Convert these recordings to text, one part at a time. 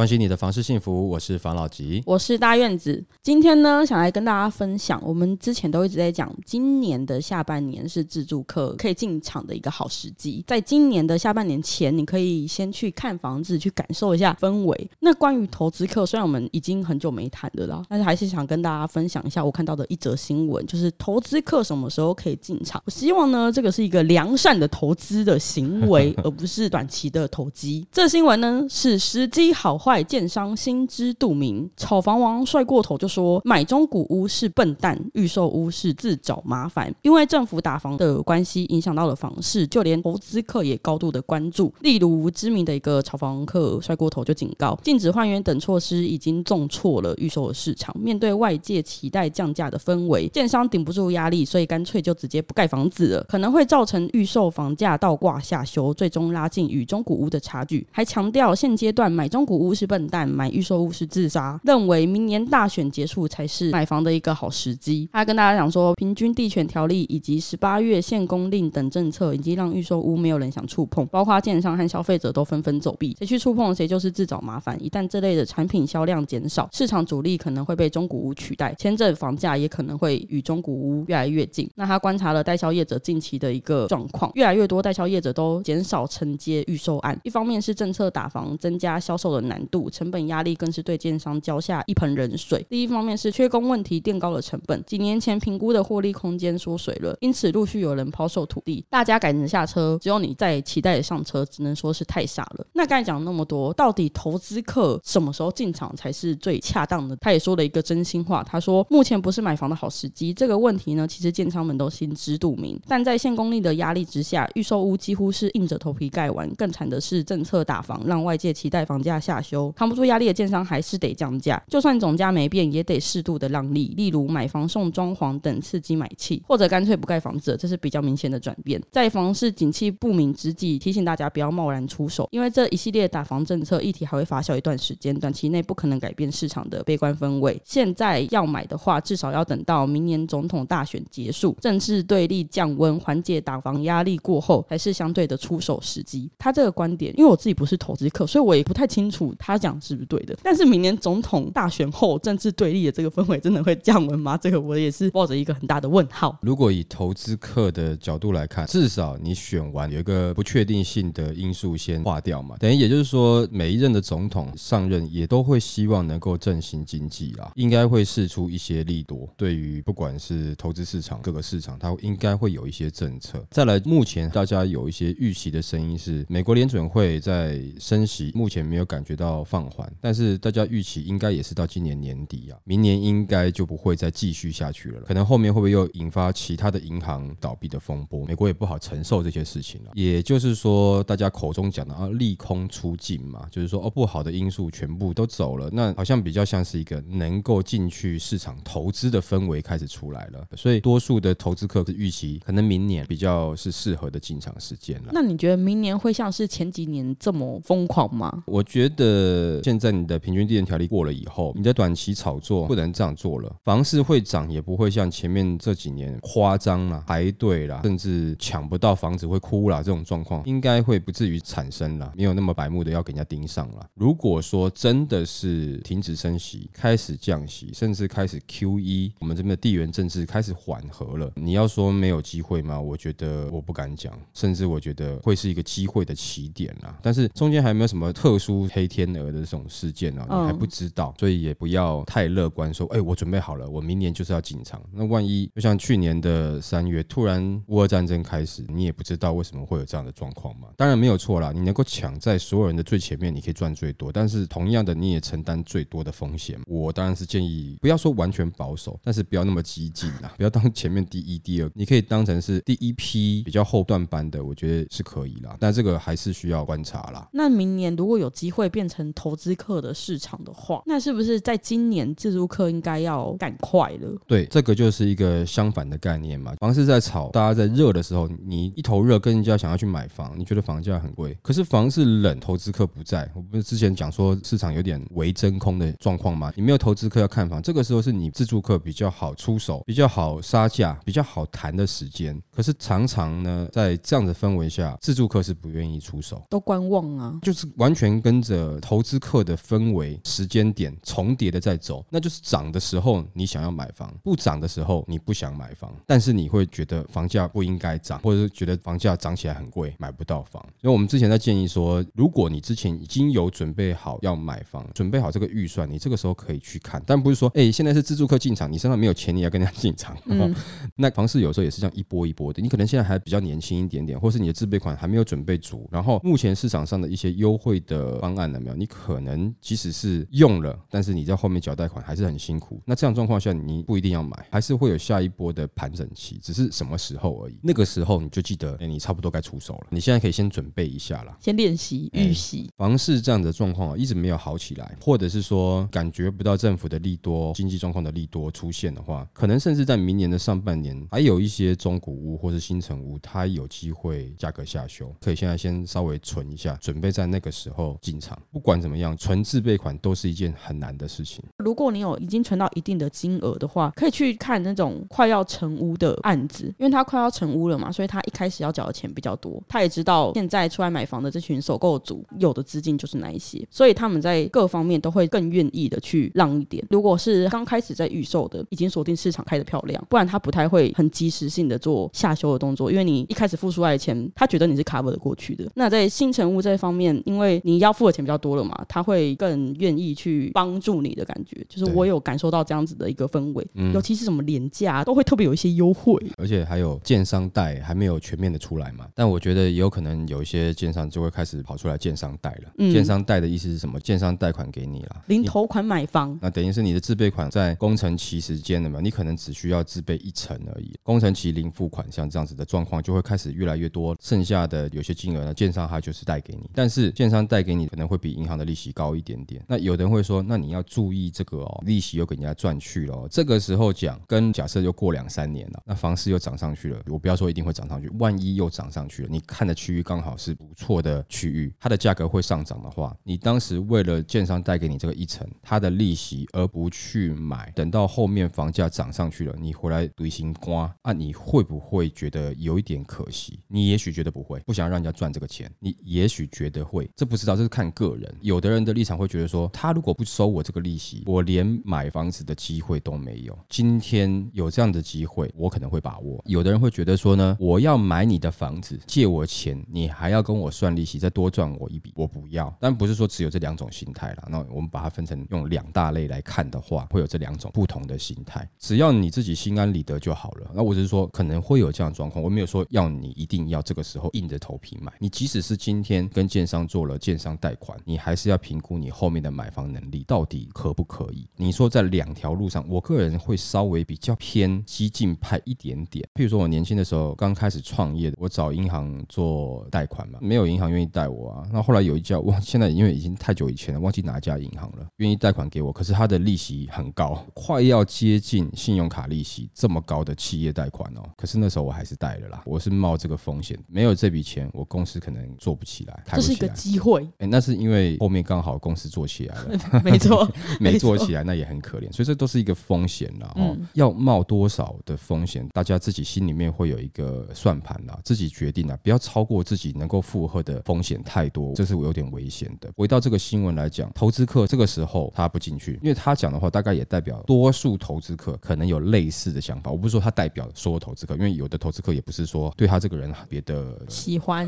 关心你的房事幸福，我是房老吉，我是大院子。今天呢，想来跟大家分享，我们之前都一直在讲，今年的下半年是自住客可以进场的一个好时机。在今年的下半年前，你可以先去看房子，去感受一下氛围。那关于投资客，虽然我们已经很久没谈的了，但是还是想跟大家分享一下我看到的一则新闻，就是投资客什么时候可以进场？我希望呢，这个是一个良善的投资的行为，而不是短期的投机。这新闻呢，是时机好坏。外建商心知肚明，炒房王帅过头就说买中古屋是笨蛋，预售屋是自找麻烦。因为政府打房的关系，影响到了房市，就连投资客也高度的关注。例如知名的一个炒房客帅过头就警告，禁止换元等措施已经重挫了预售的市场。面对外界期待降价的氛围，建商顶不住压力，所以干脆就直接不盖房子了，可能会造成预售房价倒挂下修，最终拉近与中古屋的差距。还强调现阶段买中古屋。是笨蛋，买预售屋是自杀。认为明年大选结束才是买房的一个好时机。他跟大家讲说，平均地权条例以及十八月限公令等政策，已经让预售屋没有人想触碰，包括建商和消费者都纷纷走避。谁去触碰，谁就是自找麻烦。一旦这类的产品销量减少，市场主力可能会被中古屋取代，签证房价也可能会与中古屋越来越近。那他观察了代销业者近期的一个状况，越来越多代销业者都减少承接预售案。一方面是政策打房，增加销售的难度。成本压力更是对建商浇下一盆冷水。第一方面是缺工问题垫高了成本，几年前评估的获利空间缩水了，因此陆续有人抛售土地，大家赶着下车，只有你在期待上车，只能说是太傻了。那刚才讲那么多，到底投资客什么时候进场才是最恰当的？他也说了一个真心话，他说目前不是买房的好时机。这个问题呢，其实建商们都心知肚明，但在限公令的压力之下，预售屋几乎是硬着头皮盖完。更惨的是政策打房，让外界期待房价下扛不住压力的建商还是得降价，就算总价没变，也得适度的让利，例如买房送装潢等刺激买气，或者干脆不盖房子，这是比较明显的转变。在房市景气不明之际，提醒大家不要贸然出手，因为这一系列打房政策议题还会发酵一段时间，短期内不可能改变市场的悲观氛围。现在要买的话，至少要等到明年总统大选结束，政治对立降温，缓解打房压力过后，才是相对的出手时机。他这个观点，因为我自己不是投资客，所以我也不太清楚他。讲是不是对的？但是明年总统大选后，政治对立的这个氛围真的会降温吗？这个我也是抱着一个很大的问号。如果以投资客的角度来看，至少你选完有一个不确定性的因素先划掉嘛。等于也就是说，每一任的总统上任也都会希望能够振兴经济啊，应该会试出一些利多。对于不管是投资市场各个市场，它应该会有一些政策。再来，目前大家有一些预期的声音是，美国联准会在升息，目前没有感觉到。放缓，但是大家预期应该也是到今年年底啊，明年应该就不会再继续下去了。可能后面会不会又引发其他的银行倒闭的风波？美国也不好承受这些事情了。也就是说，大家口中讲的啊，利空出尽嘛，就是说哦，不好的因素全部都走了，那好像比较像是一个能够进去市场投资的氛围开始出来了。所以多数的投资客是预期可能明年比较是适合的进场时间了。那你觉得明年会像是前几年这么疯狂吗？我觉得。呃，现在你的平均地权条例过了以后，你的短期炒作不能这样做了。房市会涨，也不会像前面这几年夸张啦、排队啦，甚至抢不到房子会哭啦这种状况，应该会不至于产生啦，没有那么白目的要给人家盯上了。如果说真的是停止升息，开始降息，甚至开始 QE，我们这边的地缘政治开始缓和了，你要说没有机会吗？我觉得我不敢讲，甚至我觉得会是一个机会的起点啦。但是中间还没有什么特殊黑天鹅。的这种事件呢、啊，你还不知道，所以也不要太乐观，说，哎，我准备好了，我明年就是要进场。那万一就像去年的三月，突然乌俄战争开始，你也不知道为什么会有这样的状况嘛？当然没有错啦，你能够抢在所有人的最前面，你可以赚最多，但是同样的，你也承担最多的风险。我当然是建议不要说完全保守，但是不要那么激进啦，不要当前面第一、第二，你可以当成是第一批比较后段班的，我觉得是可以啦。但这个还是需要观察啦。那明年如果有机会变成投资客的市场的话，那是不是在今年自助客应该要赶快了？对，这个就是一个相反的概念嘛。房市在炒，大家在热的时候，你一头热，跟人家想要去买房，你觉得房价很贵，可是房市冷，投资客不在。我不是之前讲说市场有点为真空的状况吗？你没有投资客要看房，这个时候是你自助客比较好出手、比较好杀价、比较好谈的时间。可是常常呢，在这样的氛围下，自助客是不愿意出手，都观望啊，就是完全跟着投资客的氛围、时间点重叠的在走。那就是涨的时候你想要买房，不涨的时候你不想买房，但是你会觉得房价不应该涨，或者是觉得房价涨起来很贵，买不到房。因为我们之前在建议说，如果你之前已经有准备好要买房，准备好这个预算，你这个时候可以去看，但不是说，哎、欸，现在是自住客进场，你身上没有钱，你要跟人家进场。嗯、那房市有时候也是这样一波一波的，你可能现在还比较年轻一点点，或是你的自备款还没有准备足，然后目前市场上的一些优惠的方案有你可能即使是用了，但是你在后面缴贷款还是很辛苦。那这样状况下，你不一定要买，还是会有下一波的盘整期，只是什么时候而已。那个时候你就记得，哎、欸，你差不多该出手了。你现在可以先准备一下了，先练习预习。房市这样的状况一直没有好起来，或者是说感觉不到政府的利多、经济状况的利多出现的话，可能甚至在明年的上半年，还有一些中古屋或是新城屋，它有机会价格下修。可以现在先稍微存一下，准备在那个时候进场。不不管怎么样，存自备款都是一件很难的事情。如果你有已经存到一定的金额的话，可以去看那种快要成屋的案子，因为他快要成屋了嘛，所以他一开始要缴的钱比较多。他也知道现在出来买房的这群首购族有的资金就是那一些，所以他们在各方面都会更愿意的去让一点。如果是刚开始在预售的，已经锁定市场开得漂亮，不然他不太会很及时性的做下修的动作，因为你一开始付出来的钱，他觉得你是 cover 的过去的。那在新成屋这方面，因为你要付的钱比较多了嘛，他会更愿意去帮助你的感觉。就是我有感受到这样子的一个氛围，尤其是什么廉价都会特别有一些优惠，而且还有建商贷还没有全面的出来嘛，但我觉得也有可能有一些建商就会开始跑出来建商贷了。嗯，建商贷的意思是什么？建商贷款给你啦，零头款买房，那等于是你的自备款在工程期时间的嘛，你可能只需要自备一成而已，工程期零付款，像这样子的状况就会开始越来越多，剩下的有些金额呢，建商他就是贷给你，但是建商贷给你可能会比银行的利息高一点点。那有的人会说，那你要注意这个哦，利息又给人家赚去了。这个时候讲，跟假设又过两三年了，那房市又涨上去了，我不要说一定会涨上去，万一又涨上去了，你看的区域刚好是不错的区域，它的价格会上涨的话，你当时为了建商贷给你这个一成，它的利息而不去买，等到后面房价涨上去了，你回来独行刮啊，你会不会觉得有一点可惜？你也许觉得不会，不想让人家赚这个钱，你也许觉得会，这不知道，这是看个人。有的人的立场会觉得说，他如果不收我这个利息，我连买房子的机会都没有。今天有这样的机会，我可能会把握。有的人会觉得说呢，我要买你的房子，借我钱，你还要跟我算利息，再多赚我一笔，我不要。但不是说只有这两种心态啦。那我们把它分成用两大类来看的话，会有这两种不同的心态。只要你自己心安理得就好了。那我只是说可能会有这样的状况，我没有说要你一定要这个时候硬着头皮买。你即使是今天跟建商做了建商贷款，你还是要评估你后面的买房能力到底可不可以。你说在两条路上，我个人会稍微比较偏激进派一点点。譬如说我年轻的时候刚开始创业，我找银行做贷款嘛，没有银行愿意贷我啊。那后来有一家，我现在因为已经太久以前了，忘记哪家银行了，愿意贷款给我，可是他的利息很高，快要接近信用卡利息这么高的企业贷款哦。可是那时候我还是贷了啦，我是冒这个风险，没有这笔钱，我公司可能做不起来，开不起来。这是一个机会，哎，那是因为后面刚好公司做起来了，没错，没做起来那也很可怜，所以这都是一个风险啦。哦，要冒多少的风险，大家自己心里面会有一个算盘啦，自己决定啦，不要超过自己能够负荷的风险太多，这是我有点危险的。回到这个新闻来讲，投资客这个时候他不进去，因为他讲的话大概也代表多数投资客可能有类似的想法。我不是说他代表所有投资客，因为有的投资客也不是说对他这个人特别的喜欢，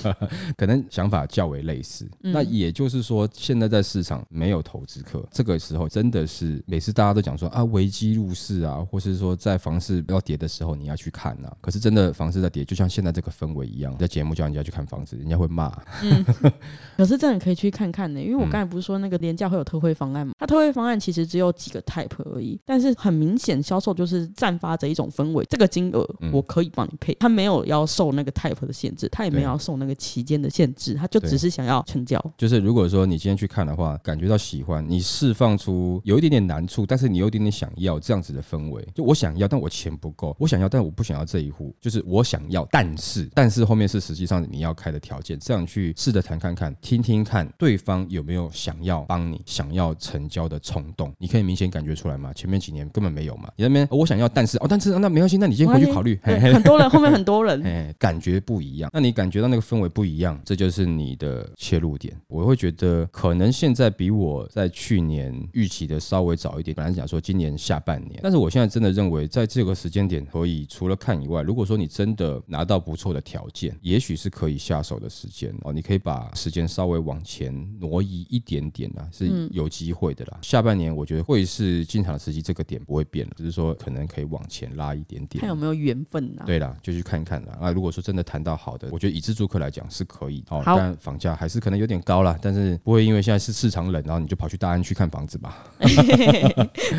可能想法较为类似。嗯、那也就是说，现在在市场没有投资客，这个时候真的是每次大家都讲说啊，危机入市啊，或是说在房市要跌的时候你要去看啊。可是真的房市在跌，就像现在这个氛围一样，在节目叫人家去看房子，人家会骂。嗯，可是真的可以去看看呢、欸，因为我刚才不是说那个廉价会有特惠方案吗？它特惠方案其实只有几个 type 而已，但是很明显销售就是散发着一种氛围，这个金额我可以帮你配，他没有要受那个 type 的限制，他也没有要受那个期间的限制，他就只是想要成交。就是是如果说你今天去看的话，感觉到喜欢，你释放出有一点点难处，但是你有一点点想要这样子的氛围，就我想要，但我钱不够，我想要，但我不想要这一户，就是我想要，但是但是后面是实际上你要开的条件，这样去试着谈看看，听听看对方有没有想要帮你想要成交的冲动，你可以明显感觉出来吗？前面几年根本没有嘛，你那边、哦、我想要，但是哦，但是那没关系，那你先回去考虑，很多人后面很多人，哎，感觉不一样，那你感觉到那个氛围不一样，这就是你的切入点。我会觉得可能现在比我在去年预期的稍微早一点，本来讲说今年下半年，但是我现在真的认为在这个时间点可以除了看以外，如果说你真的拿到不错的条件，也许是可以下手的时间哦，你可以把时间稍微往前挪移一点点啊，是有机会的啦。嗯、下半年我觉得会是进场时机，这个点不会变了，只是说可能可以往前拉一点点。看有没有缘分呢、啊？对啦，就去看看啦。那如果说真的谈到好的，我觉得以自住客来讲是可以哦，但房价还是可能有点高啦，但是不会因为现在是市场冷，然后你就跑去大安去看房子吧？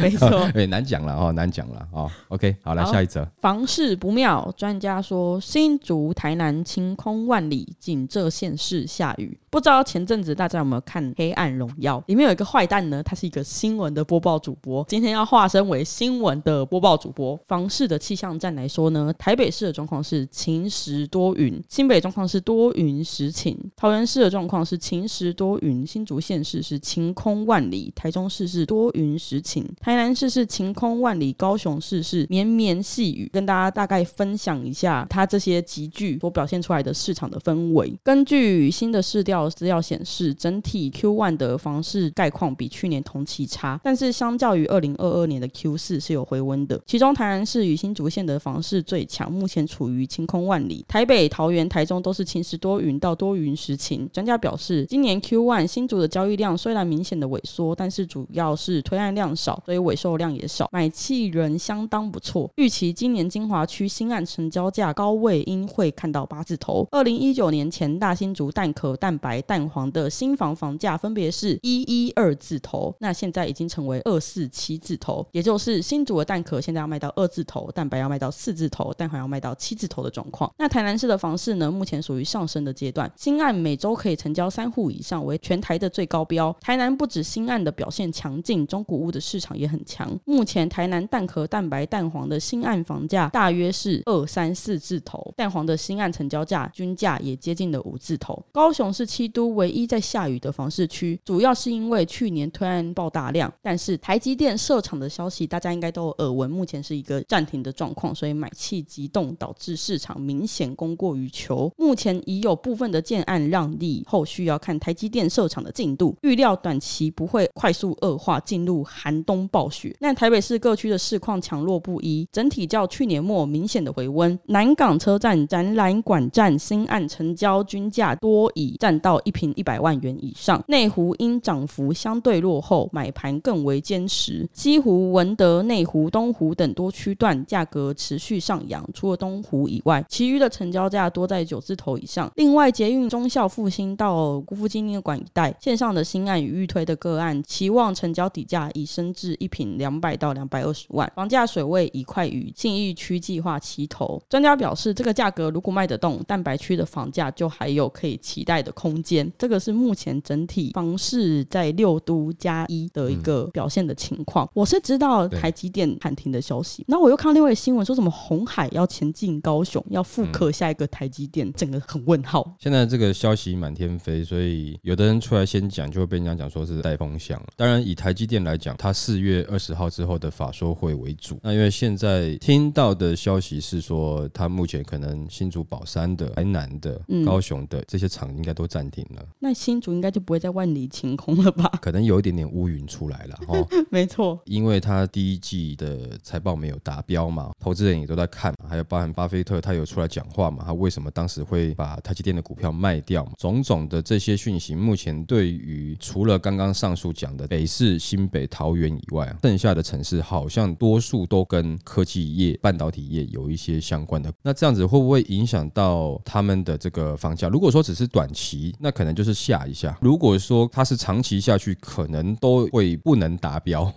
没错，对，难讲了哦，难讲了哦。OK，好，来下一则。房市不妙，专家说新竹、台南晴空万里，仅这县市下雨。不知道前阵子大家有没有看《黑暗荣耀》？里面有一个坏蛋呢，他是一个新闻的播报主播，今天要化身为新闻的播报主播。房市的气象站来说呢，台北市的状况是晴时多云，新北状况是多云时晴，桃园市的状况是晴时多云，新竹县市是晴空万里，台中市是多云时晴，台南市是晴空万里，高雄市是绵绵细雨。跟大家大概分享一下它这些集聚所表现出来的市场的氛围。根据新的市调。资料显示，整体 Q1 的房市概况比去年同期差，但是相较于二零二二年的 Q4 是有回温的。其中台南市与新竹县的房市最强，目前处于晴空万里。台北、桃园、台中都是晴时多云到多云时晴。专家表示，今年 Q1 新竹的交易量虽然明显的萎缩，但是主要是推案量少，所以尾售量也少，买气仍相当不错。预期今年金华区新案成交价高位应会看到八字头。二零一九年前大新竹蛋壳蛋白。白蛋黄的新房房价分别是一一二字头，那现在已经成为二四七字头，也就是新竹的蛋壳现在要卖到二字头，蛋白要卖到四字头，蛋黄要卖到七字头的状况。那台南市的房市呢，目前属于上升的阶段，新案每周可以成交三户以上，为全台的最高标。台南不止新案的表现强劲，中古屋的市场也很强。目前台南蛋壳蛋白蛋黄的新案房价大约是二三四字头，蛋黄的新案成交价均价也接近了五字头。高雄是。七都唯一在下雨的房市区，主要是因为去年推案爆大量，但是台积电设厂的消息大家应该都耳闻，目前是一个暂停的状况，所以买气急冻，导致市场明显供过于求。目前已有部分的建案让利，后续要看台积电设厂的进度，预料短期不会快速恶化，进入寒冬暴雪。那台北市各区的市况强弱不一，整体较去年末明显的回温。南港车站展览馆站新案成交均价多已占到。到一平一百万元以上，内湖因涨幅相对落后，买盘更为坚实。西湖、文德、内湖、东湖等多区段价格持续上扬，除了东湖以外，其余的成交价多在九字头以上。另外，捷运忠孝复兴到姑父纪念馆一带线上的新案与预推的个案，期望成交底价已升至一平两百到两百二十万，房价水位已快与信义区计划齐头。专家表示，这个价格如果卖得动，蛋白区的房价就还有可以期待的空间。间，这个是目前整体房市在六都加一的一个表现的情况。嗯、我是知道台积电喊停的消息，那我又看到另外新闻说什么红海要前进高雄，要复刻下一个台积电，嗯、整个很问号。现在这个消息满天飞，所以有的人出来先讲，就会被人家讲说是带风向。当然，以台积电来讲，它四月二十号之后的法说会为主。那因为现在听到的消息是说，它目前可能新竹宝山的、台南的、高雄的、嗯、这些厂应该都暂。那新竹应该就不会再万里晴空了吧？可能有一点点乌云出来了哦。没错，因为他第一季的财报没有达标嘛，投资人也都在看嘛，还有包含巴菲特他有出来讲话嘛，他为什么当时会把台积电的股票卖掉嘛？种种的这些讯息，目前对于除了刚刚上述讲的北市、新北、桃园以外，剩下的城市好像多数都跟科技业、半导体业有一些相关的。那这样子会不会影响到他们的这个房价？如果说只是短期，那可能就是下一下。如果说它是长期下去，可能都会不能达标。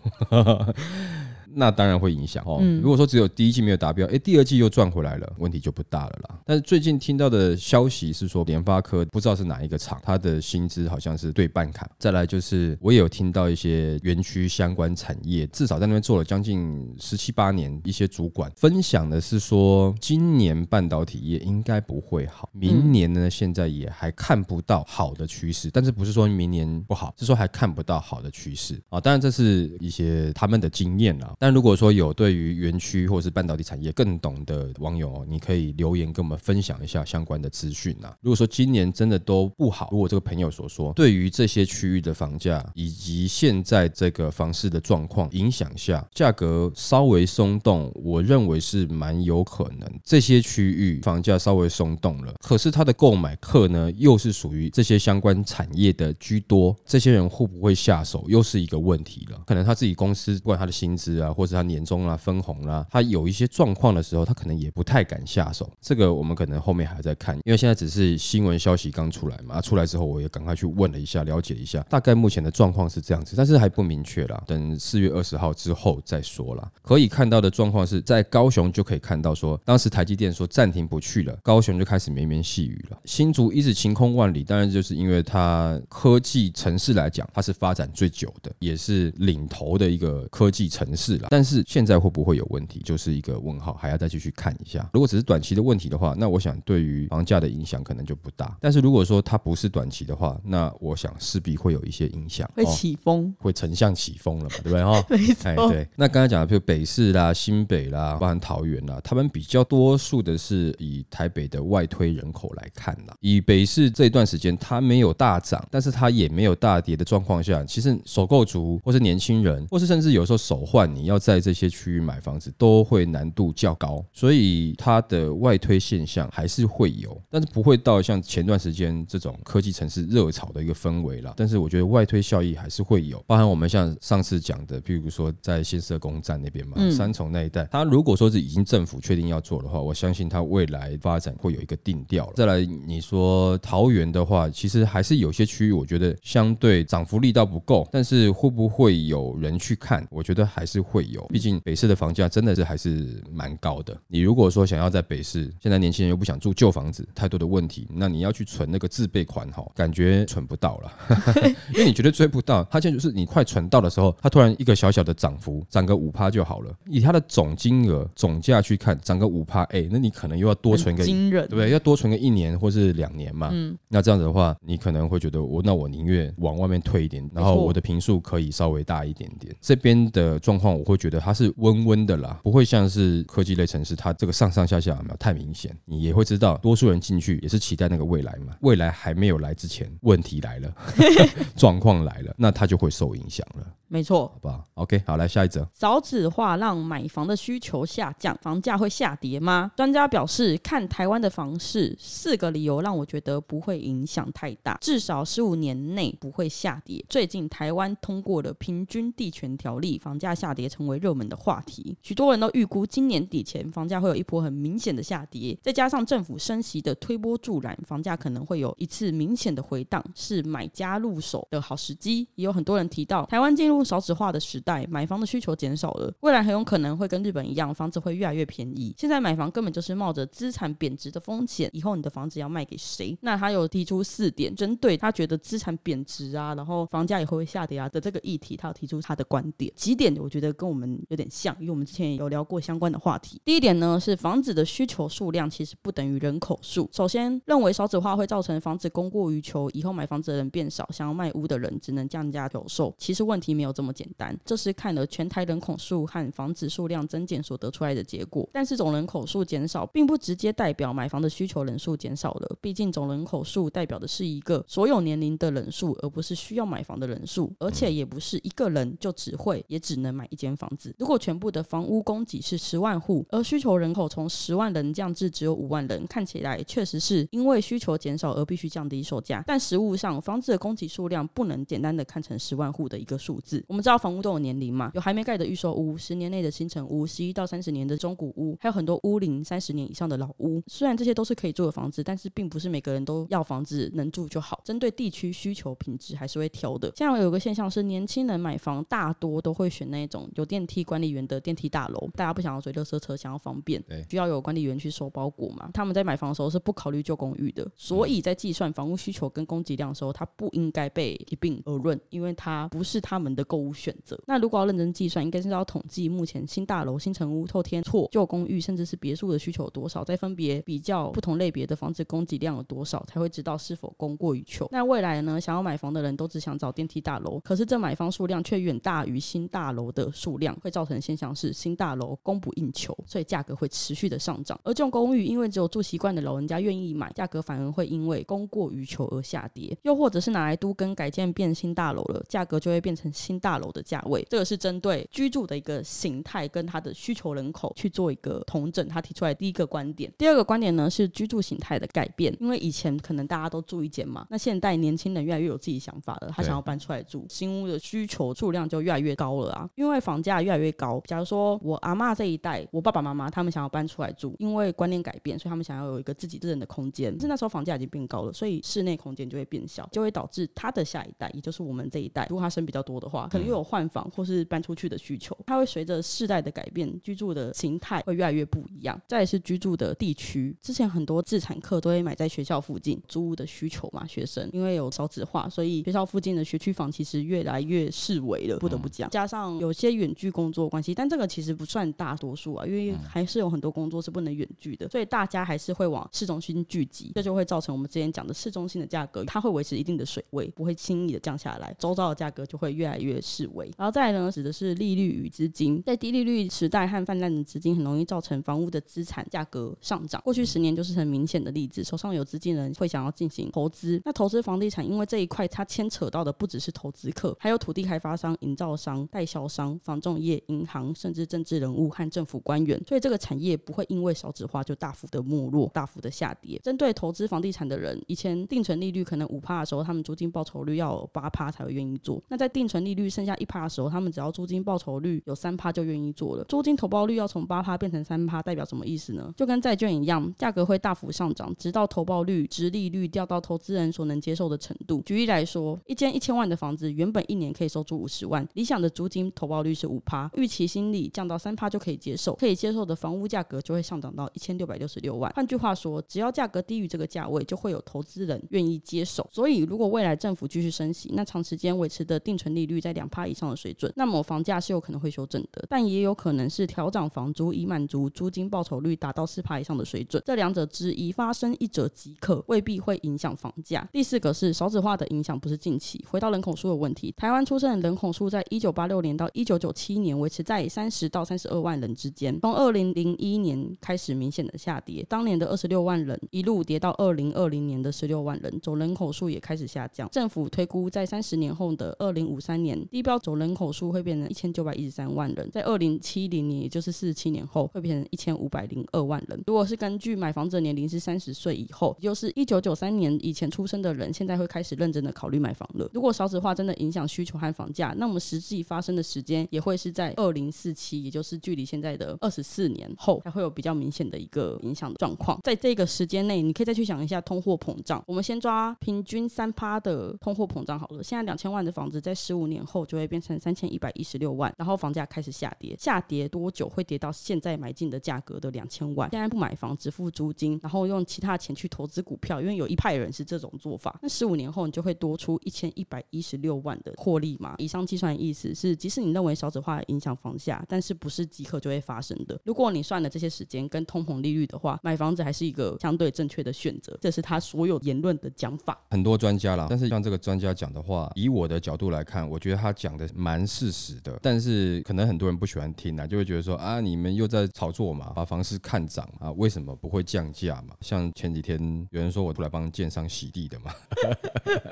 那当然会影响哦。嗯、如果说只有第一季没有达标，哎，第二季又赚回来了，问题就不大了啦。但是最近听到的消息是说，联发科不知道是哪一个厂，它的薪资好像是对半砍。再来就是我也有听到一些园区相关产业，至少在那边做了将近十七八年，一些主管分享的是说，今年半导体业应该不会好，明年呢现在也还看不到好的趋势，但是不是说明年不好，是说还看不到好的趋势啊。当然这是一些他们的经验啦。但如果说有对于园区或是半导体产业更懂的网友哦，你可以留言跟我们分享一下相关的资讯啊。如果说今年真的都不好，如果这个朋友所说，对于这些区域的房价以及现在这个房市的状况影响下，价格稍微松动，我认为是蛮有可能。这些区域房价稍微松动了，可是他的购买客呢，又是属于这些相关产业的居多，这些人会不会下手，又是一个问题了。可能他自己公司，不管他的薪资啊，或者他年终啊、分红啦、他有一些状况的时候，他可能也不太敢下手。这个我们可能后面还在看，因为现在只是新闻消息刚出来嘛，出来之后我也赶快去问了一下，了解一下，大概目前的状况是这样子，但是还不明确啦，等四月二十号之后再说啦。可以看到的状况是在高雄就可以看到说，当时台积电说暂停不去了，高雄就开始绵绵细雨了。新竹一直晴空万里，当然就是因为它科技城市来讲，它是发展最久的，也是领头的一个科技城市了。但是现在会不会有问题，就是一个问号，还要再继续看一下。如果只是短期的问题的话，那我想对于房价的影响可能就不大。但是如果说它不是短期的话，那我想势必会有一些影响，会起风，哦、会成像起风了嘛，对不对哈？没错。哎，对。那刚才讲的，比如北市啦、新北啦，包含桃园啦，他们比较多数的是以台北的外推人口来看啦。以北市这一段时间它没有大涨，但是它也没有大跌的状况下，其实首购族或是年轻人，或是甚至有时候手换，你要在这些区域买房子都会难度较高，所以它的外推现象还是会有，但是不会到像前段时间这种科技城市热潮的一个氛围啦。但是我觉得外推效益还是会有，包含我们像上次讲的，譬如说在新社工站那边嘛，三重那一带，它如果说是已经政府确定要做的话，我相信它未来发展会有一个定调了。再来你说桃园的话，其实还是有些区域，我觉得相对涨幅力道不够，但是会不会有人去看？我觉得还是会有，毕竟北市的房价真的是还是蛮高的。你如果说想要在北市，现在年轻人又不想住旧房子，太多的问题，那你要去存那个自备款哈，感觉存不到了，因为你绝对追不到。它现在就是你快存到的时候，它突然一个小小的涨幅，涨个五趴就好了。以它的总金额总价去看，涨个五趴，哎，那你可能又要多存个，惊人，对不对？要多存个一年或是两年嘛。嗯，那这样子的话，你可能会觉得我那我宁愿往外面退一点，然后我的平数可以稍微大一点点。这边的状况，我会觉得它是温温的啦，不会像是科技类城市，它这个上上下下没有太明显。你也会知道，多数人进去也是期待那个未来嘛，未来还没有来之前，问题来了，状况来了，那它就会受影响了。没错，好不好？OK，好，来下一则。少子化让买房的需求下降，房价会下跌吗？专家表示，看台湾的房市，四个理由让我觉得不会影响太大，至少十五年内不会下跌。最近台湾通过了平均地权条例，房价下跌成为热门的话题，许多人都预估今年底前房价会有一波很明显的下跌，再加上政府升息的推波助澜，房价可能会有一次明显的回荡，是买家入手的好时机。也有很多人提到，台湾进入少子化的时代，买房的需求减少了，未来很有可能会跟日本一样，房子会越来越便宜。现在买房根本就是冒着资产贬值的风险，以后你的房子要卖给谁？那他有提出四点，针对他觉得资产贬值啊，然后房价以后会下跌啊的这个议题，他有提出他的观点。几点我觉得跟我们有点像，因为我们之前也有聊过相关的话题。第一点呢是房子的需求数量其实不等于人口数。首先认为少子化会造成房子供过于求，以后买房子的人变少，想要卖屋的人只能降价求售。其实问题没有这么简单，这是看了全台人口数和房子数量增减所得出来的结果。但是总人口数减少，并不直接代表买房的需求人数减少了。毕竟总人口数代表的是一个所有年龄的人数，而不是需要买房的人数，而且也不是一个人就只会也只能买一间房子。如果全部的房屋供给是十万户，而需求人口从十万人降至只有五万人，看起来确实是因为需求减少而必须降低售价。但实物上，房子的供给数量不能简单的看成十万户的一个数字。子。我们知道房屋都有年龄嘛，有还没盖的预售屋，十年内的新城屋，十一到三十年的中古屋，还有很多屋龄三十年以上的老屋。虽然这些都是可以住的房子，但是并不是每个人都要房子能住就好。针对地区需求品质还是会挑的。像有个现象是，年轻人买房大多都会选那种有电梯管理员的电梯大楼，大家不想要追垃圾车，想要方便，需要有管理员去收包裹嘛。他们在买房的时候是不考虑旧公寓的，所以在计算房屋需求跟供给量的时候，它不应该被一并而论，因为它不是他们的购物选择。那如果要认真计算，应该是要统计目前新大楼、新城屋、透天厝、旧公寓，甚至是别墅的需求有多少，再分别比较不同类别的房子供给量有多少，才会知道是否供过于求。那未来呢？想要买房的人都只想找电梯大楼，可是这买方数量却远大于新大楼的数量，会造成现象是新大楼供不应求，所以价格会持续的上涨。而这种公寓因为只有住习惯的老人家愿意买，价格反而会因为供过于求而下跌。又或者是拿来都跟改建变新大楼了，价格就会变成新大楼的价位。这个是针对居住的一个形态跟它的需求人口去做一个统整。他提出来第一个观点，第二个观点呢是居住形态的改变。因为以前可能大家都住一间嘛，那现代年轻人越来越有自己想法了，他想要搬出来住，新屋的需求数量就越来越高了啊。因为房价越来越高，假如说我阿妈这一代，我爸爸妈妈他们想要搬出来住，因为观念改变，所以他们想要有一个自己自人的空间。但是那时候房价已经变高了，所以室内空间就会变小，就会导致他的下一代，也就是我们这一代，如果他生比较多的话，可能又有换房或是搬出去的需求。它会随着世代的改变，居住的形态会越来越不一样。再来是居住的地区，之前很多自产客都会买在学校附近，租屋的需求嘛，学生因为有少子化，所以学校附近的学区房其实越来越式微了，不得不讲。加上有些远距工作关系，但这个其实不算大多数啊，因为还是有很多工作是不能远距的，所以大家还是会往市中心聚集，这就会造成我们之前讲的市中心的价格，它会维持一定的水位，不会轻易的降下来，周遭的价格就会越来越式微。然后再来呢，指的是利率与资金，在低利率时代和泛滥的资金，很容易造成房屋的资产价格上涨。过去十年就是很明显的例子，手上有资金的人会想要进行投资，那投资房地产，因为这一块它牵扯到的不只是投资客，还有土地开发商、营造商、代销商、房仲业、银行，甚至政治人物和政府官员，所以这个产业不会因为少子化就大幅的没落、大幅的下跌。针对投资房地产的人，以前定存利率可能五趴的时候，他们租金报酬率要八趴才会愿意做。那在定存利率剩下一趴的时候，他们只要租金报酬率有三趴就愿意做了。租金投报率要从八趴变成三趴，代表什么意思呢？就跟债券一样，价格会大幅上涨，直到投报率、殖利率掉到投资人所能接受的程度。举例来说，一间一千万的房子，原本一年可以收租五十万，理想的租金投报率是五趴，预期心理降到三趴就可以接受，可以接受的房屋价格就会上涨到一千六百六十六万。换句话说，只要价格低于这个价位，就会有投资人愿意接手。所以，如果未来政府继续升息，那长时间维持的定存利率在两趴以上的水准，那么房价是有可能会修正的，但也有可能是调涨房租以满足租金报酬率达到四趴以上的水准。这两者之一发生，一者即可，未必会影响房价。第四个是少子化的影响，不是近期。回到人口数的问题，台湾出生的人口数在一九八六年到一九九七年维持在三十到三十二万人之间，从二零零一年开始明显的下跌，当年的二十六万人一路跌到二零二零年的十六万人，总人口数也开始下降。政府推估在三十年后的二零五三年，低标总人口数会变成一千九百一十三万人，在二零七零年，也就是四十七年后，会变成一千五百零二万人。如果是根据买房者年龄是三十岁以后，也就是一九九三年以前出生的人，现在会开始认真的考虑买房了。如果少子化真的影响需求和房价，那么实际发生的时间也会是在二零四七，也就是距离现在的二十四年后，才会有比较明显的一个影响的状况。在这个时间内，你可以再去想一下通货膨胀。我们先抓平均三趴的通货膨胀好了。现在两千万的房子，在十五年后后就会变成三千一百一十六万，然后房价开始下跌，下跌多久会跌到现在买进的价格的两千万？现在不买房，只付租金，然后用其他钱去投资股票，因为有一派人是这种做法。那十五年后，你就会多出一千一百一十六万的获利嘛？以上计算的意思是，即使你认为少子化影响房价，但是不是即刻就会发生的。如果你算了这些时间跟通膨利率的话，买房子还是一个相对正确的选择。这是他所有言论的讲法。很多专家啦，但是像这个专家讲的话，以我的角度来看，我觉得他讲的蛮事实的。但是可能很多人不喜欢听啊，就会觉得说啊，你们又在炒作嘛，把房市看涨啊，为什么不会降价嘛？像前几天有人说我出来帮建商洗地的嘛，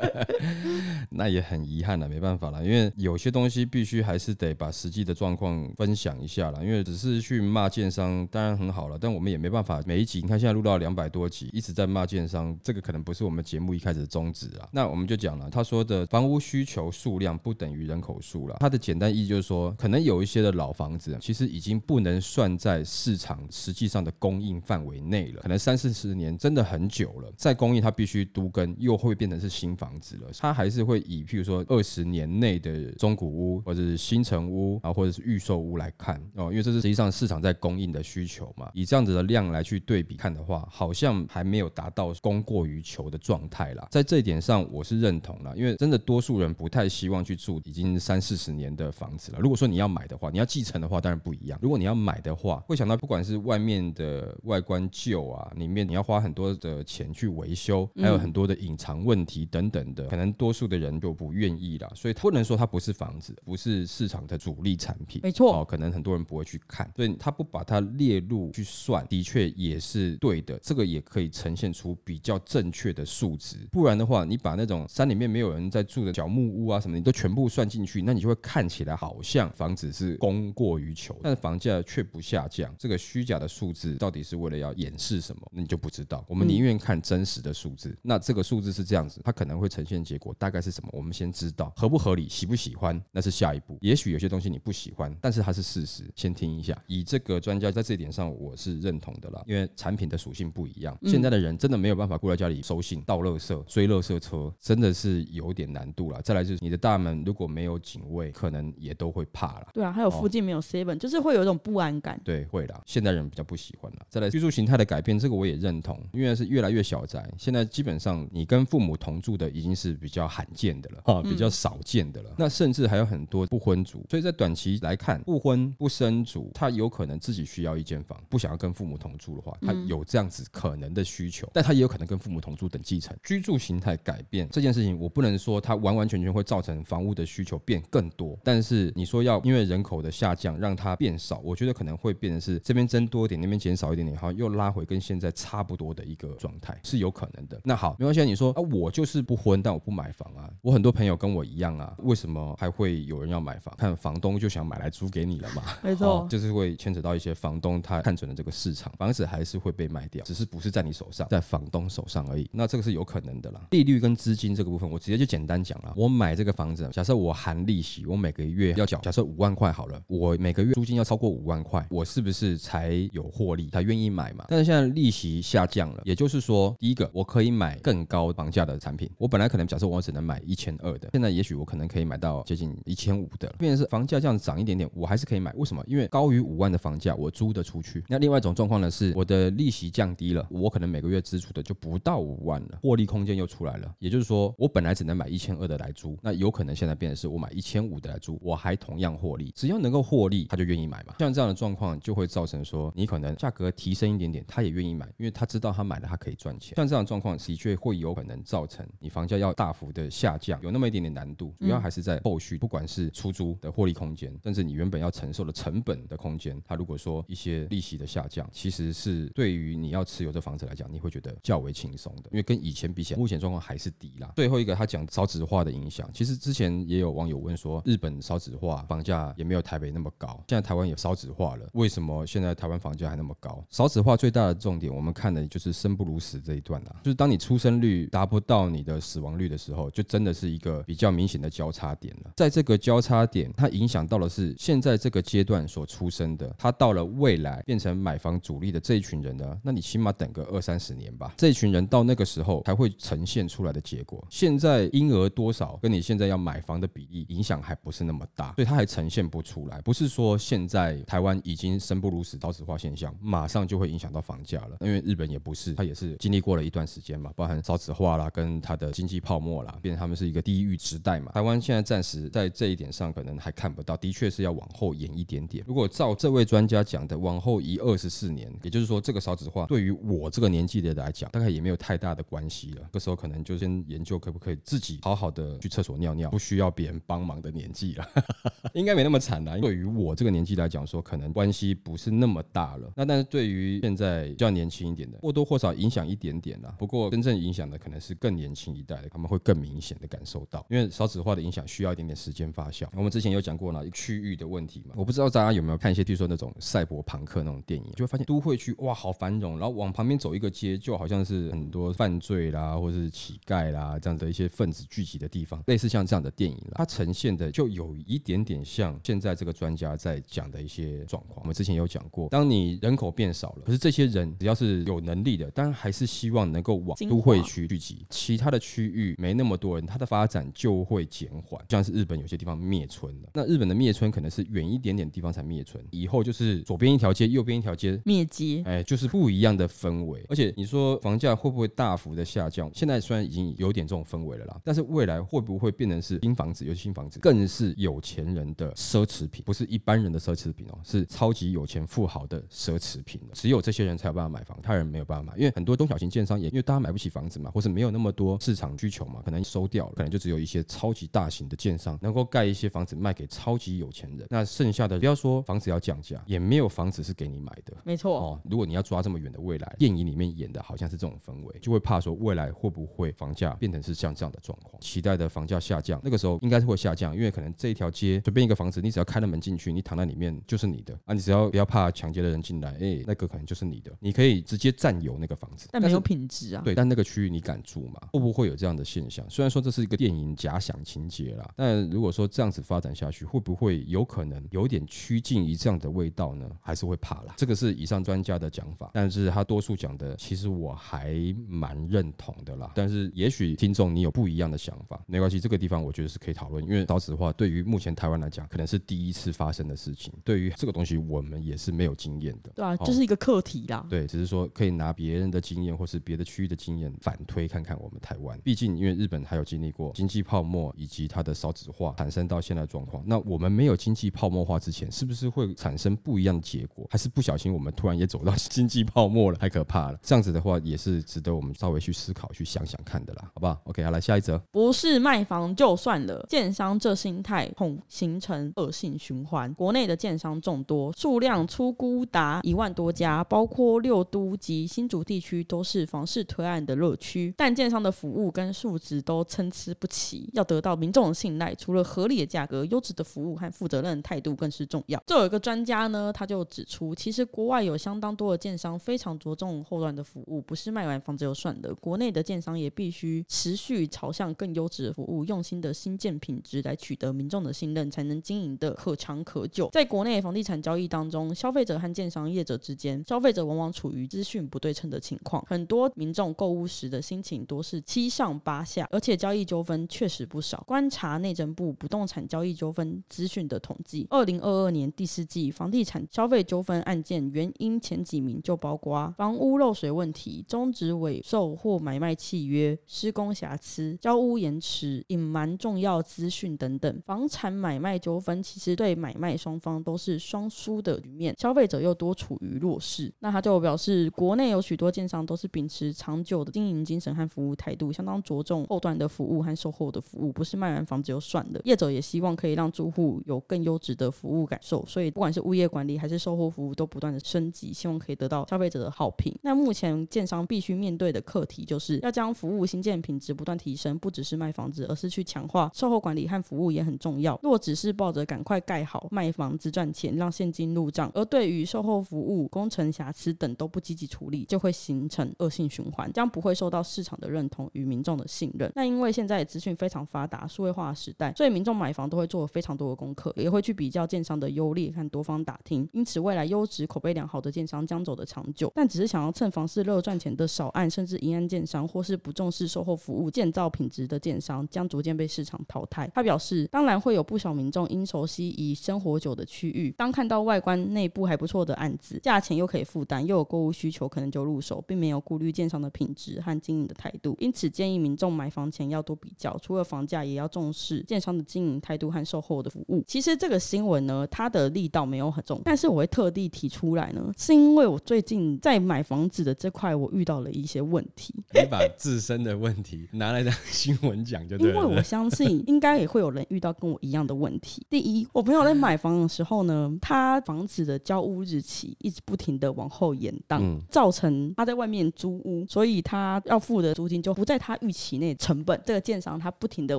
那也很遗憾了，没办法了，因为有些东西必须还是得把实际的状况分享一下了。因为只是去骂建商，当然很好了，但我们也没办法每一集，你看现在录到两百多集，一直在骂建商，这个可能不是我们节目一开始的宗旨啊。那我们就讲了，他说的房屋需求数量不等等于人口数了。它的简单意义就是说，可能有一些的老房子，其实已经不能算在市场实际上的供应范围内了。可能三四十年真的很久了，再供应它必须都跟，又会变成是新房子了。它还是会以譬如说二十年内的中古屋，或者是新城屋啊，或者是预售屋来看哦，因为这是实际上市场在供应的需求嘛。以这样子的量来去对比看的话，好像还没有达到供过于求的状态啦。在这一点上，我是认同了，因为真的多数人不太希望去住已经三四十年的房子了。如果说你要买的话，你要继承的话，当然不一样。如果你要买的话，会想到不管是外面的外观旧啊，里面你要花很多的钱去维修，还有很多的隐藏问题等等的，可能多数的人就不愿意了。所以不能说它不是房子，不是市场的主力产品。没错，哦，可能很多人不会去看，所以他不把它列入去算，的确也是对的。这个也可以呈现出比较正确的数值。不然的话，你把那种山里面没有人在住的小木屋啊什么，你都全部算进去，那你就会看起来好像房子是供过于求，但是房价却不下降。这个虚假的数字到底是为了要掩饰什么？那你就不知道。我们宁愿看真实的数字。那这个数字是这样子，它可能会呈现结果大概是什么？我们先知道合不合理，喜不喜欢，那是下一步。也许有些东西你不喜欢，但是它是事实。先听一下，以这个专家在这一点上，我是认同的啦。因为产品的属性不一样，现在的人真的没有办法过来家里收信、倒垃圾、追垃圾车，真的是有点难度了。再来就是你的大门如果没有警卫，可能也都会怕了。对啊，还有附近没有 seven，就是会有一种不安感。对，会啦。现代人比较不喜欢了。再来居住形态的改变，这个我也认同，因为是越来越小宅。现在基本上你跟父母同住的已经是比较罕见的了，啊，比较少见的了。那甚至还有很多不婚族，所以在短期来看，不婚不生族，他有可能自己需要一间房，不想要跟父母同住的话，他有这样子可能的需求，但他也有可能跟父母同住等继承。居住形态改变这件事情，我不能说它完完全全会造成房屋的需求变更多，但是你说要因为人口的下降让它变少，我觉得可能会变成是这边增多一点，那边减少一点点，好，又拉回跟现在差不多的一个状态，是有可能的。那好，没关系，你说啊，我就是不婚，但我不买房啊。我很多朋友跟我一样啊，为什么还会有人要买房？看房东就想买来租给你了嘛，没错，就是会牵扯到一些房东他看准了这个市场，房子还是会被卖掉，只是不是在你手上，在房东手上而已。那这个是有可能的啦。利率跟资金这个部分，我直接就简单讲了。我买这个房子，假设我含利息，我每个月要缴，假设五万块好了，我每个月租金要超过五万块，我是不是才有获利，才愿意买嘛？但是现在利息下降了，也就是说，第一个我可以买更高房价的产品。我本来可能假设我只能买一千二的，现在也许我可能可以买到接近一千五的，变成是房价这样涨一点点，我还是可以买。为什么？因为高于五万的房价，我租得出去。那另外一种状况呢，是我的利息降低了，我可能每个月支出的就不到五万了，获利空间又出来了。也就是说，我本来只能买一千二的来租，那有可能现在变成是我买一千五的来租，我还同样获利。只要能够获利，他就愿意买嘛。像这样的状况，就会造成说，你可能价格提升一点点，他也愿意买，因为他知道他买了他可以赚钱。像这样的状况，的确会有可能造成你房价要大幅的下降，有那么一点点难度。主要还是在后续，不管是出租的获利空间，甚至你原本要承受的成本的空间，它如果说一些利息的下降，其实是对于你要持有这房子来讲，你会觉得较为轻松的，因为跟以前比起来，目前状况还是低啦。最后一个，他讲少子化的影响，其实之前也有网友问说，日本少子化，房价也没有台北那么高，现在台湾也少子化了，为什么现在台湾房价还那么高？少子化最大的重点，我们看的就是生不如死这一段啦，就是当你出生率达不到你的死亡率的时候，就真的是一个比较明显的交叉点了。在这个交叉点，它影响到的是现在这个阶段所出生的，他到了未来变成买房主力的这一群人呢，那你起码等个二三十年吧，这一群人到那个时候才会呈现出来的结果。现在婴儿多少，跟你现在要买房的比例影响还不是那么大，所以它还呈现不出来。不是说现在台湾已经生不如死、少子化现象，马上就会影响到房价了。因为日本也不是，它也是经历过了一段时间嘛，包含少子化啦，跟它的经济泡沫啦，变成他们是一个地狱时代嘛。台湾现在暂时在这一点上可能还看不到，的确是要往后延一点点。如果照这位专家讲的，往后移二十四年，也就是说，这个少子化对于我这个年纪的来讲，大概也没有太大的关系了。这时候可能就先研究可不可以自己好好的去厕所尿尿，不需要别人帮忙的年纪了，应该没那么惨了。对于我这个年纪来讲，说可能关系不是那么大了。那但是对于现在较年轻一点的，或多或少影响一点点啦。不过真正影响的可能是更年轻一代的，他们会更明显的感受到，因为少子化的影响需要一点点时间发酵。我们之前有讲过了，区域的问题嘛，我不知道大家有没有看一些，比如说那种赛博朋克那种电影，就会发现都会区哇好繁荣，然后往旁边走一个街，就好像是很多犯罪啦，或者是乞丐啦这样的一些分子聚集的地方，类似像这样的电影了，它呈现的就有一点点像现在这个专家在讲的一些状况。我们之前有讲过，当你人口变少了，可是这些人只要是有能力的，当然还是希望能够往都会区聚集，其他的区域没那么多人，它的发展就会减缓。像是日本有些地方灭村了，那日本的灭村可能是远一点点地方才灭村，以后就是左边一条街，右边一条街灭街，哎，就是不一样的氛围。而且你说房价会不会大幅的下降？现在虽然已经有点这种氛围了啦，但是未来会不会变成是新房子？尤其新房子更是有钱人的奢侈品，不是一般人的奢侈品哦，是超级有钱富豪的奢侈品。只有这些人才有办法买房，他人没有办法买，因为很多中小型建商也因为大家买不起房子嘛，或是没有那么多市场需求嘛，可能收掉了，可能就只有一些超级大型的建商能够盖一些房子卖给超级有钱人。那剩下的不要说房子要降价，也没有房子是给你买的。没错哦，如果你要抓这么远的未来，电影里面演的好像是这种氛围，就会怕说未来会不会房价变成是像这样的状况，期待的房价下降，那个时候应该是会下降，因为可能这一条街随便一个房子，你只要开了门进去，你躺在里面就是你的啊，你只要不要怕抢劫的人进来，哎，那个可能就是你的，你可以直接占有那个房子，但没有品质啊。对，但那个区域你敢住吗？会不会有这样的现象？虽然说这是一个电影假想情节啦，但如果说这样子发展下去，会不会有可能有点趋近于这样的味道呢？还是会怕啦。这个是以上专家的讲法，但是他多数讲的，其实我还蛮认同的啦。但是也许听众你有不一样的想法，没关系，这个地方我觉得是可以讨论。因为少子化，对于目前台湾来讲，可能是第一次发生的事情，对于这个东西我们也是没有经验的。对啊，就是一个课题啦。对，只是说可以拿别人的经验或是别的区域的经验反推看看我们台湾。毕竟因为日本还有经历过经济泡沫以及它的少子化产生到现在状况，那我们没有经济泡沫化之前，是不是会产生不一样的结果？还是不小心我们突然也走到 经济泡沫了？太可怕了！这样子的话也是值得我们稍微去思考、去想想看的啦，好不好？OK，好，来下一则。不是卖房就算了，建商这心态恐形成恶性循环。国内的建商众多，数量粗估达一万多家，包括六都及新竹地区都是房市推案的热区，但建商的服务跟素质都参差不齐。要得到民众的信赖，除了合理的价格、优质的服务和负责任的态度更是重要。这有一个专家呢，他就指出，其实国外有相当多的建商非常着重后端的服务，不是卖完房子就算的。国内的建商也必须持续朝向更优质的服务、用心的新建品质来取得民众的信任，才能经营得可长可久。在国内房地产交易当中，消费者和建商业者之间，消费者往往处于资讯不对称的情况，很多民众购物时的心情多是七上八下，而且交易纠纷确实不少。观察内政部不动产交易纠纷资讯的统计，二零二二年第四季房地产消费纠纷案件原因前几名就包括房屋漏水问题、终止尾售或买卖契约、施工瑕疵、交屋延迟、隐瞒重要资讯等等。房产买卖纠纷其实对买卖双方都是双输的局面，消费者又多处于弱势。那他就表示，国内有许多建商都是秉持长久的经营精神和服务态度，相当着重后端的服务和售后的服务，不是卖完房子就算了。业者也希望可以让住户有更优质的服务感受，所以不管是物业管理还是售后服务，都不断的升级，希望可以得到消费者的好评。那目前建商必须面对的课题，就是要将服务新建品质不断提升，不只是卖房子，而是去强化售后管理和服务也很重要。若只是抱着赶快盖好卖房子赚钱，让现金入账，而对于售后服务、工程瑕疵等都不积极处理，就会形成恶性循环，将不会受到市场的认同与民众的信任。那因为现在资讯非常发达，数位化的时代，所以民众买房都会做非常多的功课，也会去比较建商的优劣和多方打听。因此，未来优质、口碑良好的建商将走得长久。但只是想要趁房市热赚钱的少案甚至银案建商，或是不重视售后服务、建造品质的建商，将逐渐被市场淘汰。他表示，当然会有不少民众因熟悉已生活久的区域，当看到外观内部还不错的案子，价钱又可以负担，又有购物需求，可能就入手，并没有顾虑建商的品质和经营的态度。因此，建议民众买房前要多比较，除了房价，也要重视建商的经营态度和售后的服务。其实这个新闻呢，它的力道没有很重，但是我会特地提出来呢，是因为我最近在买房子的这块，我遇到了一些问题。你把自身的问题拿来当新闻讲就对了。因为我相信应该也会有人遇到跟我一样的问题。第一，我朋友在买房的时候呢，他房子的交屋日期一直不停的往后延宕，嗯、造成他在外面租屋，所以他要付的租金就不在他预期内成本。这个建商他不停的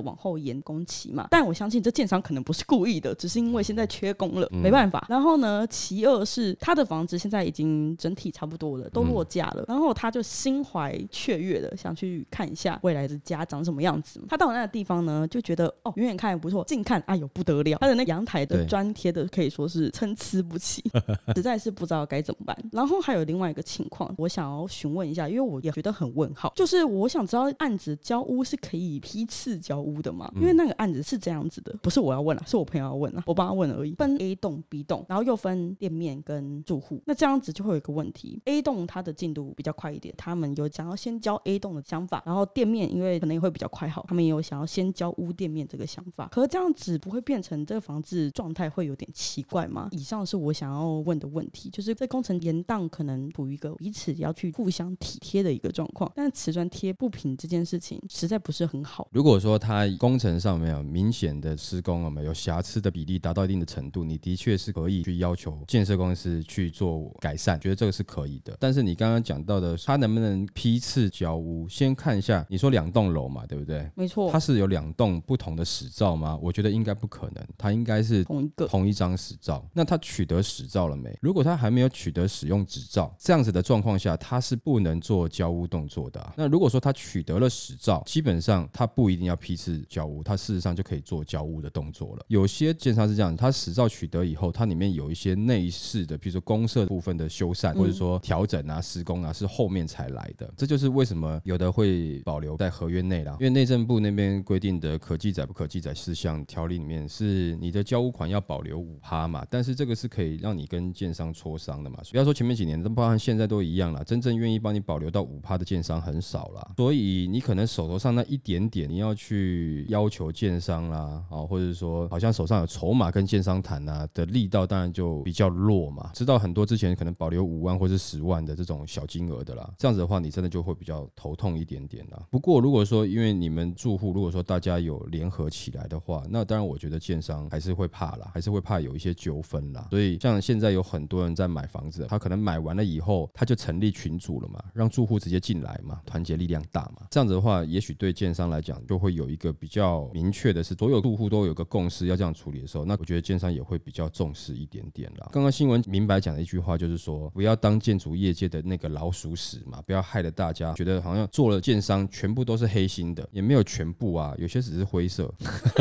往后延工期嘛，但我相信这建商可能不是故意的，只是因为现在缺工了，没办法。然后呢，其二是他的房子现在已经整体差不多了，都落价了，然后他就心怀雀跃的想去看一下未来的家长什么样子。他到那个地方呢，就觉觉得哦，远远看也不错，近看哎呦不得了，他的那阳台的砖贴的可以说是参差不齐，实在是不知道该怎么办。然后还有另外一个情况，我想要询问一下，因为我也觉得很问号，就是我想知道案子交屋是可以批次交屋的吗？因为那个案子是这样子的，不是我要问啊，是我朋友要问啊，我帮他问而已。分 A 栋、B 栋，然后又分店面跟住户，那这样子就会有一个问题：A 栋它的进度比较快一点，他们有想要先交 A 栋的想法，然后店面因为可能也会比较快好，他们也有想要先交屋店面这个想法。可是这样子不会变成这个房子状态会有点奇怪吗？以上是我想要问的问题，就是在工程延宕可能处于一个彼此要去互相体贴的一个状况，但瓷砖贴不平这件事情实在不是很好。如果说它工程上面有明显的施工了没有瑕疵的比例达到一定的程度，你的确是可以去要求建设公司去做改善，觉得这个是可以的。但是你刚刚讲到的，它能不能批次交屋？先看一下，你说两栋楼嘛，对不对？没错。它是有两栋不同的使照吗？我觉得应该不可能，它应该是同一个同一张使照。那他取得使照了没？如果他还没有取得使用执照，这样子的状况下，他是不能做交屋动作的啊。那如果说他取得了使照，基本上他不一定要批次交屋，他事实上就可以做交屋的动作了。有些建商是这样，他使照取得以后，它里面有一些内饰的，比如说公社部分的修缮，或者说调整啊、施工啊，是后面才来的。这就是为什么有的会保留在合约内啦，因为内政部那边规定的可记载不可记载事项条例里面是你的交屋款要保留五趴嘛，但是这个是可以让你跟建商磋商的嘛。不要说前面几年，都包含现在都一样了，真正愿意帮你保留到五趴的建商很少了，所以你可能手头上那一点点，你要去要求建商啦，啊，或者说好像手上有筹码跟建商谈啊的力道，当然就比较弱嘛。知道很多之前可能保留五万或是十万的这种小金额的啦，这样子的话，你真的就会比较头痛一点点啦。不过如果说因为你们住户如果说大家有联合起来的话，那当然我觉得建商还是会怕啦，还是会怕有一些纠纷啦。所以像现在有很多人在买房子，他可能买完了以后，他就成立群组了嘛，让住户直接进来嘛，团结力量大嘛。这样子的话，也许对建商来讲就会有一个比较明确的是，所有住户都有个共识要这样处理的时候，那我觉得建商也会比较重视一点点啦。刚刚新闻明白讲的一句话就是说，不要当建筑业界的那个老鼠屎嘛，不要害得大家觉得好像做了建商全部都是黑心的，也没有全部啊，有些只是灰色。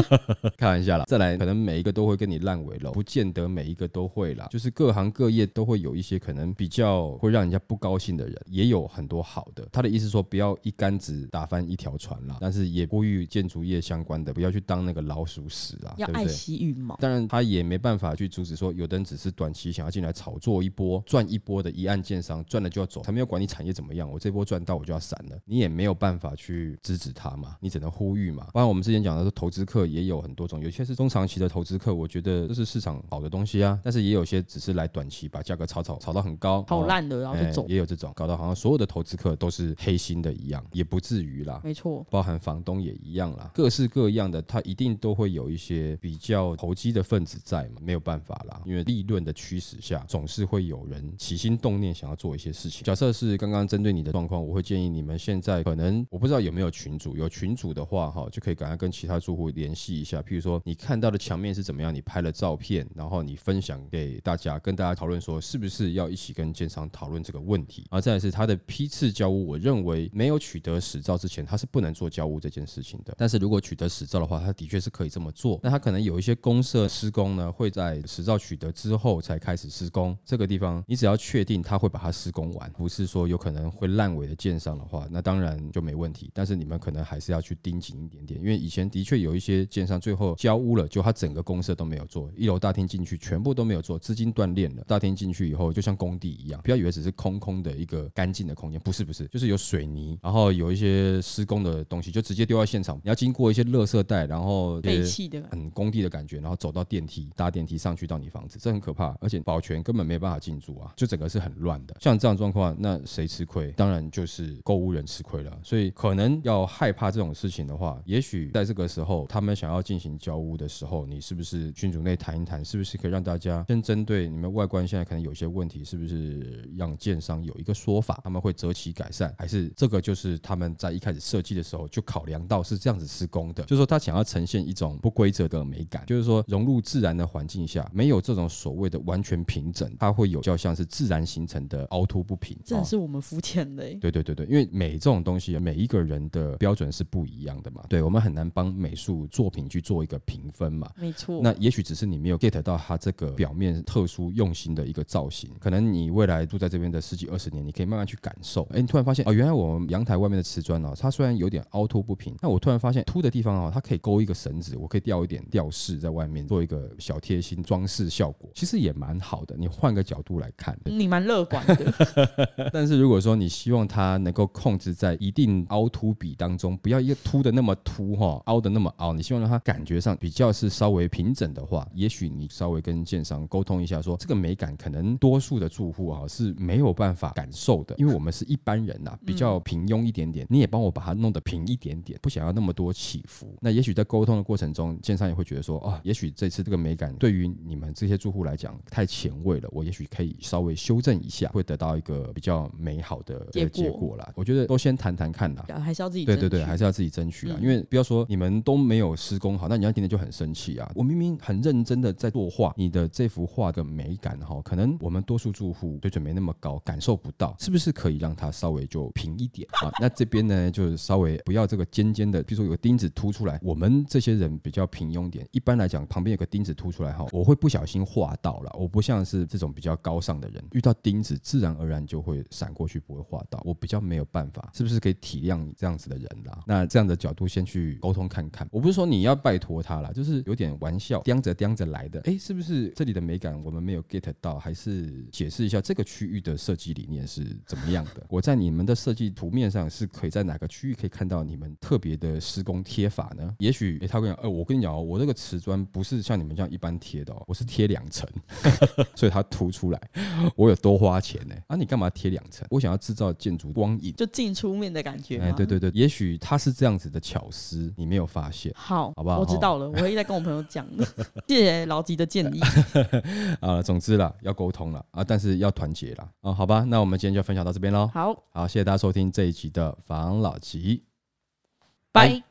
开玩笑啦，再来可能每一个都会跟你烂尾楼，不见得每一个都会啦，就是各行各业都会有一些可能比较会让人家不高兴的人，也有很多好的。他的意思说，不要一竿子打翻一条船啦，但是也呼吁建筑业相关的不要去当那个老鼠屎啊，要爱惜羽毛。当然，他也没办法去阻止说，有的人只是短期想要进来炒作一波，赚一波的一案建商，赚了就要走，他没有管你产业怎么样，我这波赚到我就要散了，你也没有办法去制止他嘛，你只能呼吁嘛。不然我们之前讲的是，投资客也有很多种，有些是中长期的投资客，我觉得这是市场好的东西啊，但是也有些只是来短期把价格炒炒炒到很高，炒烂的，然后就走，也有这种搞到好像所有的投资客都是黑心的一样，也不至于啦，没错，包含房东也一样啦，各式各样的，他一定都会有一些比较投机的分子在嘛，没有办法啦，因为利润的驱使下，总是会有人起心动念想要做一些事情。假设是刚刚针对你的状况，我会建议你们现在可能我不知道有没有群主，有群主的话哈，就可以赶快跟其他住户联系一下，譬如说你看到的墙面是怎么样，你拍了照片，然后你分享给大家，跟大家讨论说是不是要一起跟建商讨论这个问题。而再来是他的批次交屋，我认为没有取得实照之前，他是不能做交屋这件事情的。但是如果取得实照的话，他的确是可以这么做。那他可能有一些公设施工呢，会在实照取得之后才开始施工。这个地方你只要确定他会把它施工完，不是说有可能会烂尾的建商的话，那当然就没问题。但是你们可能还是要去盯紧一点点，因为以前的确有一些建商最后交屋了，就他整个公社都没有做，一楼大厅进去全部都没有做，资金断裂了。大厅进去以后就像工地一样，不要以为只是空空的一个干净的空间，不是不是，就是有水泥，然后有一些施工的东西就直接丢到现场，你要经过一些垃圾袋，然后废弃的很工地的感觉，然后走到电梯搭电梯上去到你房子，这很可怕，而且保全根本没办法进驻啊，就整个是很乱的。像这样状况，那谁吃亏？当然就是购物人吃亏了。所以可能要害怕这种事情的话，也许在这个时候他们想要进行交屋的时候，你是不是群组内谈一谈，是不是可以让大家先针对你们外观现在可能有些问题，是不是让建商有一个说法，他们会择期改善，还是这个就是他们在一开始设计的时候就考量到是这样子施工的，就是说他想要呈现一种不规则的美感，就是说融入自然的环境下，没有这种所谓的完全平整，它会有较像是自然形成的凹凸不平。这是我们肤浅的。对对对对，因为美这种东西，每一个人的标准是不一样的嘛。对，我们很难帮。帮美术作品去做一个评分嘛。没错。那也许只是你没有 get 到它这个表面特殊用心的一个造型，可能你未来住在这边的十几二十年，你可以慢慢去感受。哎，你突然发现哦，原来我们阳台外面的瓷砖哦，它虽然有点凹凸不平，那我突然发现凸的地方哦，它可以勾一个绳子，我可以吊一点吊饰在外面，做一个小贴心装饰效果，其实也蛮好的。你换个角度来看，你蛮乐观的。但是如果说你希望它能够控制在一定凹凸比当中，不要一个凸的那么凸哈，凹的那么凹，你希望让它感觉上比较是稍微平整的话，也许你稍微跟建商沟通一下说，说这个美感可能多数的住户啊是没有办法感受的，因为我们是一般人呐，比较平庸一点点，你也帮我把它弄得平一点点，不想要那么多起伏。那也许在沟通的过程中，建商也会觉得说，哦，也许这次这个美感对于你们这些住户来讲太前卫了，我也许可以稍微修正一下，会得到一个比较美好的结果啦。我觉得都先谈谈看啦，还是要自己对对对，还是要自己争取啊，因为不要说你们都没有施工好，那人家今天就很生气啊。我明明很认真的在作画，你的这幅画的美感哈，可能我们多数住户水准没那么高，感受不到，是不是可以让它稍微就平一点啊？那这边呢，就是稍微不要这个尖尖的，比如说有个钉子凸出来，我们这些人比较平庸点，一般来讲旁边有个钉子凸出来哈，我会不小心画到了，我不像是这种比较高尚的人，遇到钉子自然而然就会闪过去，不会画到，我比较没有办法，是不是可以体谅你这样子的人啦？那这样的角度先去沟通看看，我不是说你要拜托他啦，就是有点玩笑，叼着叼着来的，哎，是不是这里的美感我们没有 get 到？还是解释一下这个区域的设计理念是怎么样的？我在你们的设计图面上是可以在哪个区域可以看到你们特别的施工贴法呢？也许诶他跟你讲，呃，我跟你讲哦，我这个瓷砖不是像你们这样一般贴的哦，我是贴两层，所以它凸出来，我有多花钱呢？啊，你干嘛贴两层？我想要制造建筑光影，就进出面的感觉。哎，对对对，也许他是这样子的巧思，你没有发现。好，好不好？我知道了，我会再跟我朋友讲的。谢谢老吉的建议。啊，总之啦，要沟通了啊，但是要团结了啊，好吧？那我们今天就分享到这边喽。好，好，谢谢大家收听这一集的防老吉，拜。